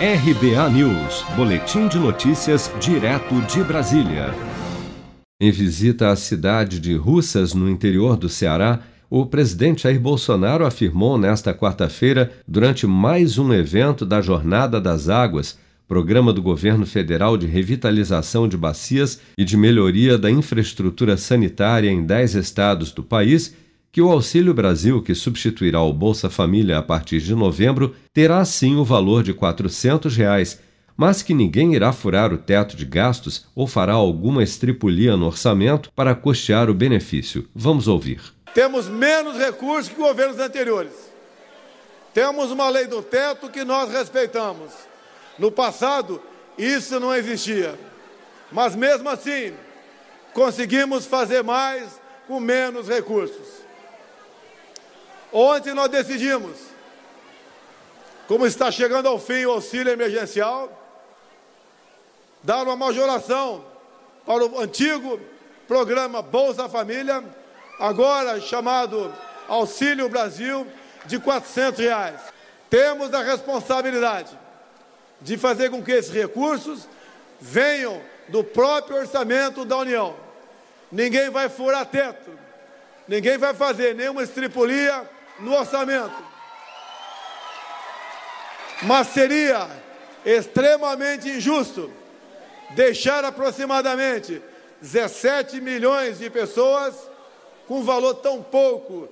RBA News, Boletim de Notícias, direto de Brasília. Em visita à cidade de Russas, no interior do Ceará, o presidente Jair Bolsonaro afirmou nesta quarta-feira, durante mais um evento da Jornada das Águas, programa do governo federal de revitalização de bacias e de melhoria da infraestrutura sanitária em 10 estados do país, que o Auxílio Brasil, que substituirá o Bolsa Família a partir de novembro, terá sim o valor de 400 reais, mas que ninguém irá furar o teto de gastos ou fará alguma estripulia no orçamento para custear o benefício. Vamos ouvir. Temos menos recursos que governos anteriores. Temos uma lei do teto que nós respeitamos. No passado, isso não existia. Mas mesmo assim, conseguimos fazer mais com menos recursos. Ontem nós decidimos, como está chegando ao fim o auxílio emergencial, dar uma majoração para o antigo programa Bolsa Família, agora chamado Auxílio Brasil, de 400 reais. Temos a responsabilidade de fazer com que esses recursos venham do próprio orçamento da União. Ninguém vai furar teto, ninguém vai fazer nenhuma estripulia no orçamento. Mas seria extremamente injusto deixar aproximadamente 17 milhões de pessoas com valor tão pouco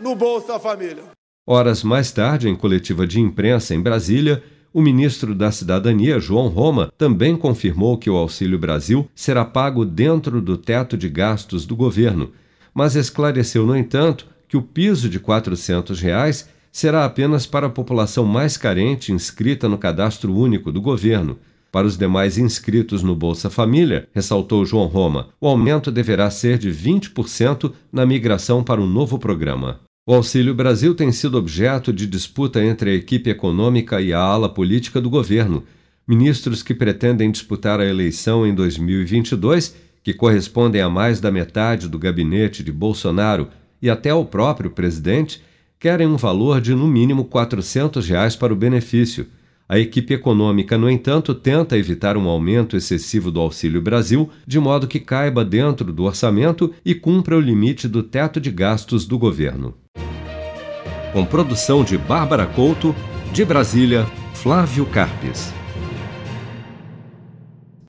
no Bolsa Família. Horas mais tarde, em coletiva de imprensa em Brasília, o ministro da Cidadania, João Roma, também confirmou que o Auxílio Brasil será pago dentro do teto de gastos do governo, mas esclareceu, no entanto, que o piso de 400 reais será apenas para a população mais carente inscrita no cadastro único do governo. Para os demais inscritos no Bolsa Família, ressaltou João Roma, o aumento deverá ser de 20% na migração para o novo programa. O Auxílio Brasil tem sido objeto de disputa entre a equipe econômica e a ala política do governo. Ministros que pretendem disputar a eleição em 2022, que correspondem a mais da metade do gabinete de Bolsonaro, e até o próprio presidente querem um valor de no mínimo 400 reais para o benefício. A equipe econômica, no entanto, tenta evitar um aumento excessivo do Auxílio Brasil, de modo que caiba dentro do orçamento e cumpra o limite do teto de gastos do governo. Com produção de Bárbara Couto, de Brasília, Flávio Carpes.